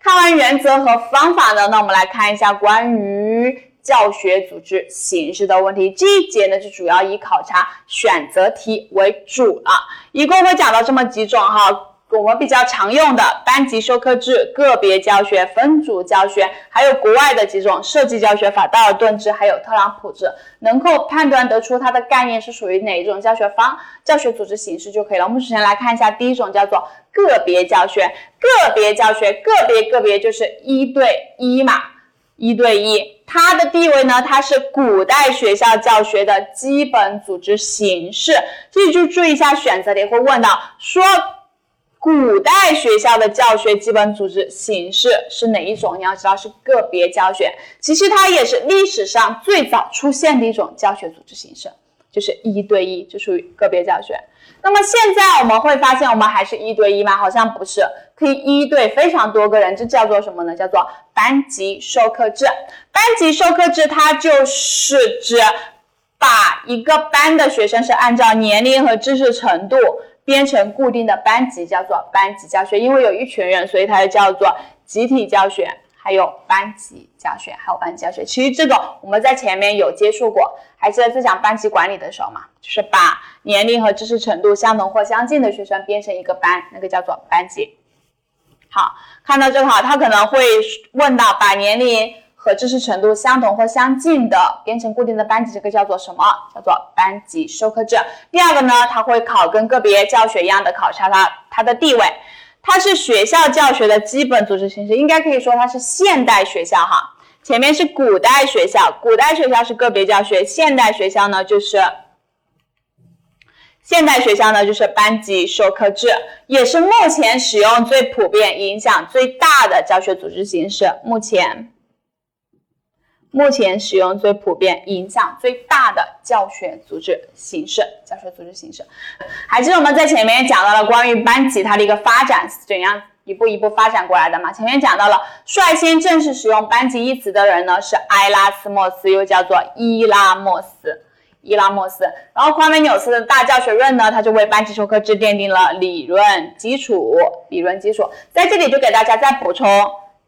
看完原则和方法呢，那我们来看一下关于教学组织形式的问题。这一节呢，就主要以考察选择题为主了，一共会讲到这么几种哈。我们比较常用的班级授课制、个别教学、分组教学，还有国外的几种设计教学法，道尔顿制，还有特朗普制，能够判断得出它的概念是属于哪一种教学方、教学组织形式就可以了。我们首先来看一下第一种，叫做个别教学。个别教学，个别个别就是一对一嘛，一对一，它的地位呢，它是古代学校教学的基本组织形式。这里就注意一下选择题会问到说。古代学校的教学基本组织形式是哪一种？你要知道是个别教学，其实它也是历史上最早出现的一种教学组织形式，就是一对一，就属于个别教学。那么现在我们会发现，我们还是一对一吗？好像不是，可以一对非常多个人，这叫做什么呢？叫做班级授课制。班级授课制它就是指把一个班的学生是按照年龄和知识程度。编成固定的班级叫做班级教学，因为有一群人，所以它就叫做集体教学，还有班级教学，还有班级教学。其实这个我们在前面有接触过，还记得在讲班级管理的时候嘛，就是把年龄和知识程度相同或相近的学生编成一个班，那个叫做班级。好，看到这个哈，他可能会问到把年龄。和知识程度相同或相近的编成固定的班级，这个叫做什么？叫做班级授课制。第二个呢，它会考跟个别教学一样的考察它它的地位，它是学校教学的基本组织形式，应该可以说它是现代学校哈。前面是古代学校，古代学校是个别教学，现代学校呢就是现代学校呢就是班级授课制，也是目前使用最普遍、影响最大的教学组织形式。目前。目前使用最普遍、影响最大的教学组织形式，教学组织形式，还记得我们在前面讲到了关于班级它的一个发展怎样一步一步发展过来的吗？前面讲到了率先正式使用班级一词的人呢是埃拉斯莫斯，又叫做伊拉莫斯，伊拉莫斯。然后夸美纽斯的大教学论呢，他就为班级授课制奠定了理论基础，理论基础。在这里就给大家再补充。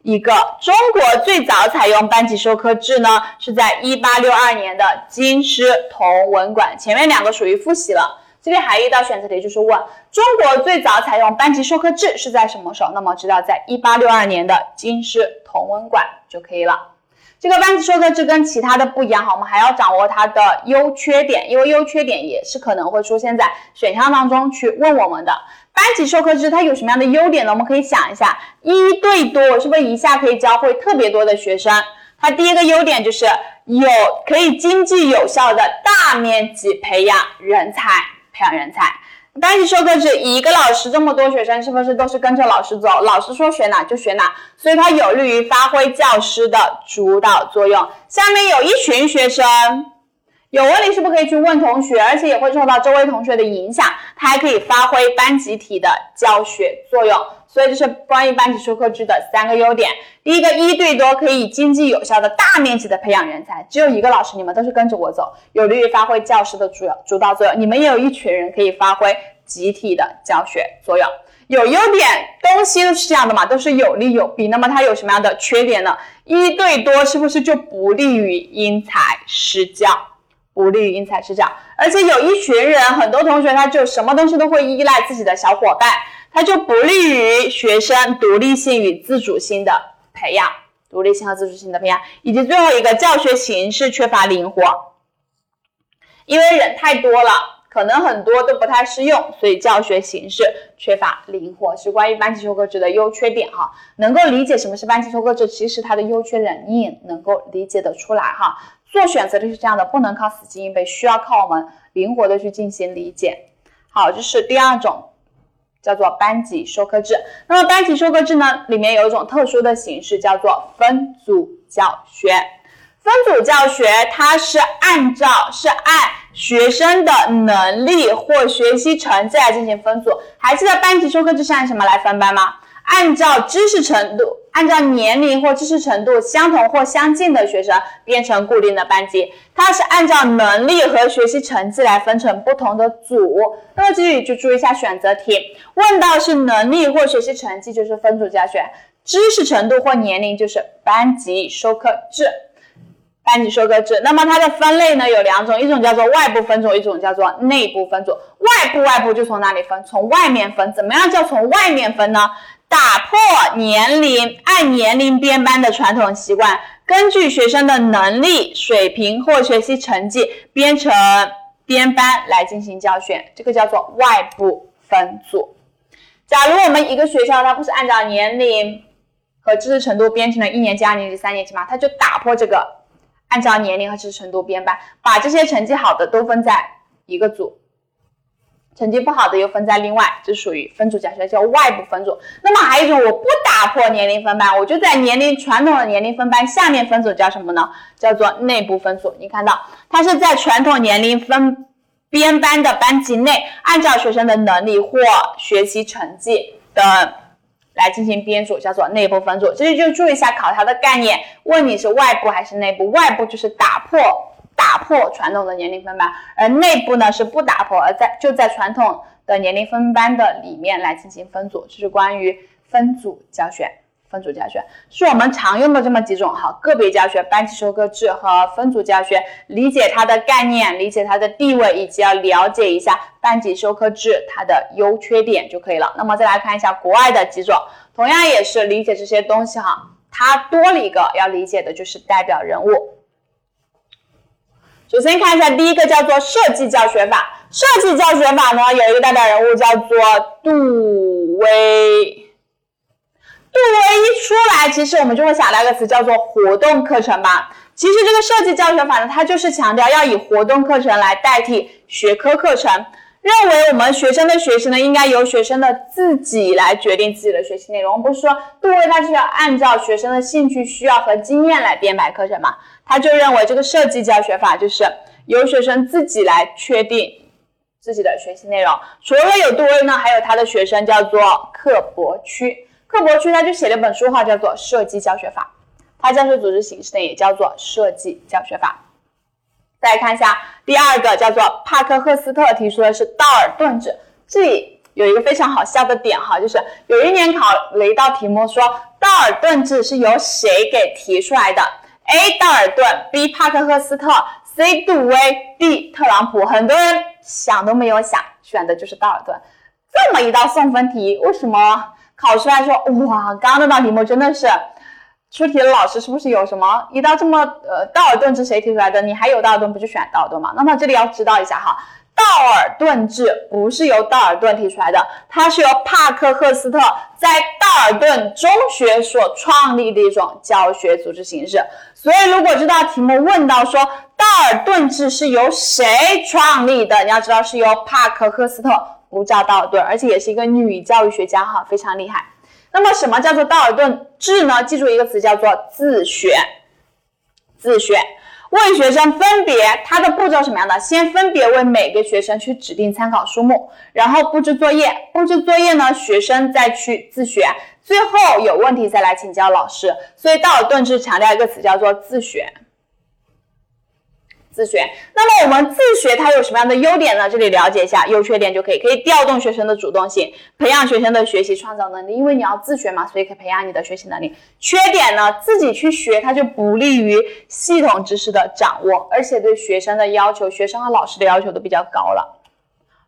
一个中国最早采用班级授课制呢，是在一八六二年的京师同文馆。前面两个属于复习了，这边还有一道选择题，就是问中国最早采用班级授课制是在什么时候？那么知道在一八六二年的京师同文馆就可以了。这个班级授课制跟其他的不一样哈，我们还要掌握它的优缺点，因为优缺点也是可能会出现在选项当中去问我们的。班级授课制它有什么样的优点呢？我们可以想一下，一对多是不是一下可以教会特别多的学生？它第一个优点就是有可以经济有效的大面积培养人才，培养人才。班级授课制一个老师这么多学生，是不是都是跟着老师走？老师说学哪就学哪，所以它有利于发挥教师的主导作用。下面有一群学生。有问题是不是可以去问同学，而且也会受到周围同学的影响，它还可以发挥班集体的教学作用。所以这是关于班级授课制的三个优点。第一个，一对多可以经济有效的大面积的培养人才，只有一个老师，你们都是跟着我走，有利于发挥教师的主要主导作用。你们也有一群人可以发挥集体的教学作用。有优点，东西都是这样的嘛，都是有利有弊。那么它有什么样的缺点呢？一对多是不是就不利于因材施教？不利于因材施教，而且有一群人，很多同学他就什么东西都会依赖自己的小伙伴，它就不利于学生独立性与自主性的培养，独立性和自主性的培养，以及最后一个教学形式缺乏灵活，因为人太多了，可能很多都不太适用，所以教学形式缺乏灵活，是关于班级授课制的优缺点哈。能够理解什么是班级授课制，其实它的优缺点你也能够理解得出来哈。做选择的是这样的，不能靠死记硬背，需要靠我们灵活的去进行理解。好，这是第二种，叫做班级授课制。那么班级授课制呢，里面有一种特殊的形式，叫做分组教学。分组教学它是按照是按学生的能力或学习成绩来进行分组。还记得班级授课制是按什么来分班吗？按照知识程度，按照年龄或知识程度相同或相近的学生编成固定的班级，它是按照能力和学习成绩来分成不同的组。那么这里就注意一下选择题，问到是能力或学习成绩就是分组教学，知识程度或年龄就是班级授课制。班级授课制，那么它的分类呢有两种，一种叫做外部分组，一种叫做内部分组。外部外部就从哪里分？从外面分。怎么样叫从外面分呢？打破年龄按年龄编班的传统习惯，根据学生的能力水平或学习成绩编成编班来进行教学，这个叫做外部分组。假如我们一个学校它不是按照年龄和知识程度编成了一年级、二年级、三年级嘛？它就打破这个。按照年龄和知识程度编班，把这些成绩好的都分在一个组，成绩不好的又分在另外，这属于分组教学，叫外部分组。那么还有一种，我不打破年龄分班，我就在年龄传统的年龄分班下面分组，叫什么呢？叫做内部分组。你看到，它是在传统年龄分编班的班级内，按照学生的能力或学习成绩的。来进行编组，叫做内部分组。这里就注意一下考察的概念，问你是外部还是内部？外部就是打破打破传统的年龄分班，而内部呢是不打破，而在就在传统的年龄分班的里面来进行分组。这是关于分组教学。分组教学是我们常用的这么几种哈，个别教学、班级授课制和分组教学，理解它的概念，理解它的地位，以及要了解一下班级授课制它的优缺点就可以了。那么再来看一下国外的几种，同样也是理解这些东西哈，它多了一个要理解的就是代表人物。首先看一下第一个叫做设计教学法，设计教学法呢有一个代表人物叫做杜威。杜威一出来，其实我们就会想到一个词，叫做活动课程吧。其实这个设计教学法呢，它就是强调要以活动课程来代替学科课程，认为我们学生的学习呢，应该由学生的自己来决定自己的学习内容。不是说杜威他是要按照学生的兴趣、需要和经验来编排课程嘛？他就认为这个设计教学法就是由学生自己来确定自己的学习内容。除了有杜威呢，还有他的学生叫做克伯区。克伯区他就写了一本书哈，叫做《设计教学法》，他教学组织形式呢也叫做设计教学法。再来看一下第二个，叫做帕克赫斯特提出的是道尔顿制。这里有一个非常好笑的点哈，就是有一年考了一道题目说道尔顿制是由谁给提出来的？A. 道尔顿，B. 帕克赫斯特，C. 杜威，D. 特朗普。很多人想都没有想，选的就是道尔顿。这么一道送分题，为什么？考出来说哇，刚刚那道题目真的是出题的老师是不是有什么一道这么呃道尔顿制谁提出来的？你还有道尔顿不就选道尔顿吗？那么这里要知道一下哈，道尔顿制不是由道尔顿提出来的，它是由帕克赫斯特在道尔顿中学所创立的一种教学组织形式。所以如果这道题目问到说道尔顿制是由谁创立的，你要知道是由帕克赫斯特。不叫道尔顿，而且也是一个女教育学家哈，非常厉害。那么什么叫做道尔顿制呢？记住一个词叫做自学。自学为学生分别，它的步骤什么样的？先分别为每个学生去指定参考书目，然后布置作业。布置作业呢，学生再去自学，最后有问题再来请教老师。所以道尔顿制强调一个词叫做自学。自学，那么我们自学它有什么样的优点呢？这里了解一下优缺点就可以，可以调动学生的主动性，培养学生的学习创造能力。因为你要自学嘛，所以可以培养你的学习能力。缺点呢，自己去学它就不利于系统知识的掌握，而且对学生的要求，学生和老师的要求都比较高了。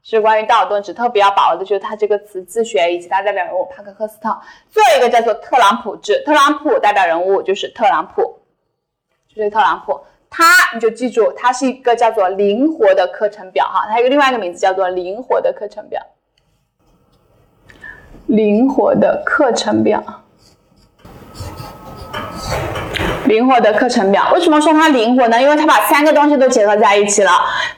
是关于道尔顿制，特别要把握的就是它这个词自学以及它代表人物帕克赫斯特。最后一个叫做特朗普制，特朗普代表人物就是特朗普，就是特朗普。它你就记住，它是一个叫做灵活的课程表哈，它有另外一个名字叫做灵活的课程表。灵活的课程表，灵活的课程表，为什么说它灵活呢？因为它把三个东西都结合在一起了，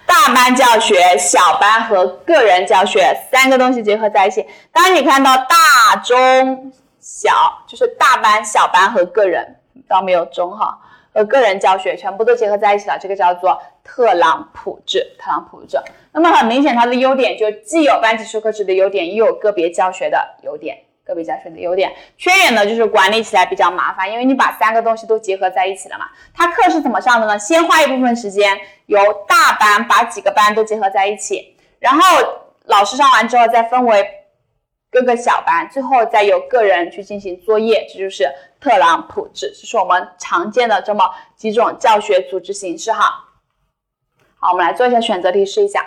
大班教学、小班和个人教学三个东西结合在一起。当你看到大、中、小，就是大班、小班和个人，倒没有中哈。和个人教学全部都结合在一起了，这个叫做特朗普制。特朗普制，那么很明显，它的优点就既有班级授课制的优点，又有个别教学的优点。个别教学的优点，缺点呢就是管理起来比较麻烦，因为你把三个东西都结合在一起了嘛。它课是怎么上的呢？先花一部分时间，由大班把几个班都结合在一起，然后老师上完之后再分为。各个小班，最后再由个人去进行作业，这就是特朗普制，这是我们常见的这么几种教学组织形式哈。好，我们来做一下选择题试一下。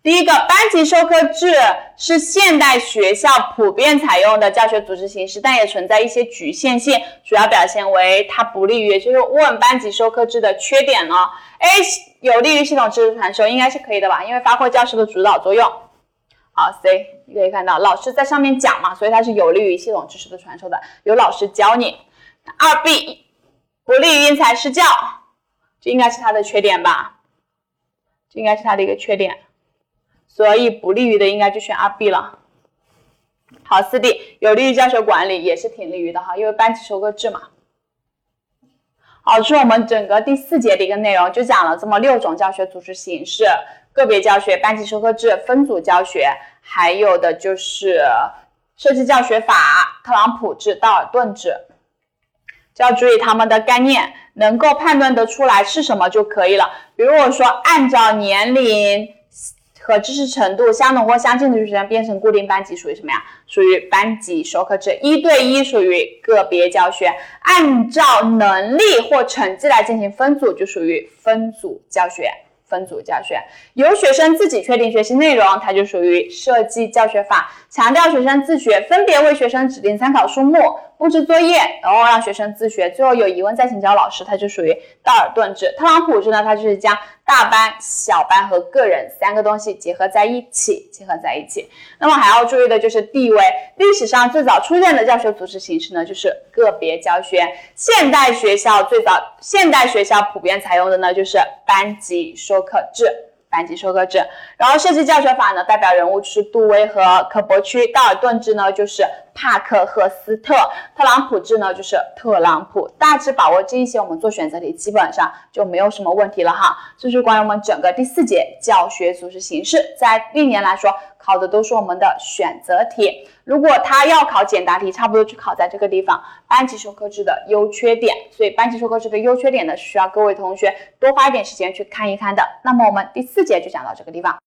第一个，班级授课制是现代学校普遍采用的教学组织形式，但也存在一些局限性，主要表现为它不利于，就是问班级授课制的缺点呢？A 有利于系统知识传授，应该是可以的吧？因为发挥教师的主导作用。好，C 你可以看到老师在上面讲嘛，所以它是有利于系统知识的传授的，有老师教你。二 B 不利于因材施教，这应该是它的缺点吧？这应该是它的一个缺点。所以不利于的应该就选二 B 了。好，四 D 有利于教学管理，也是挺利于的哈，因为班级授课制嘛。好，这是我们整个第四节的一个内容，就讲了这么六种教学组织形式：个别教学、班级授课制、分组教学，还有的就是设计教学法、特朗普制、道尔顿制。要注意他们的概念，能够判断得出来是什么就可以了。比如我说按照年龄。和知识程度相同或相近的学生编成固定班级属于什么呀？属于班级授课制。一对一属于个别教学。按照能力或成绩来进行分组就属于分组教学。分组教学由学生自己确定学习内容，它就属于设计教学法。强调学生自学，分别为学生指定参考书目。布置作业，然后让学生自学，最后有疑问再请教老师，它就属于道尔顿制。特朗普制呢，它就是将大班、小班和个人三个东西结合在一起，结合在一起。那么还要注意的就是地位，历史上最早出现的教学组织形式呢，就是个别教学。现代学校最早，现代学校普遍采用的呢，就是班级授课制。班级授课制，然后设计教学法呢，代表人物是杜威和可伯区，道尔顿制呢就是帕克赫斯特，特朗普制呢就是特朗普。大致把握这一些，我们做选择题基本上就没有什么问题了哈。这是关于我们整个第四节教学组织形式，在历年来说考的都是我们的选择题。如果他要考简答题，差不多就考在这个地方，班级授课制的优缺点。所以班级授课制的优缺点呢，需要各位同学多花一点时间去看一看的。那么我们第四节就讲到这个地方。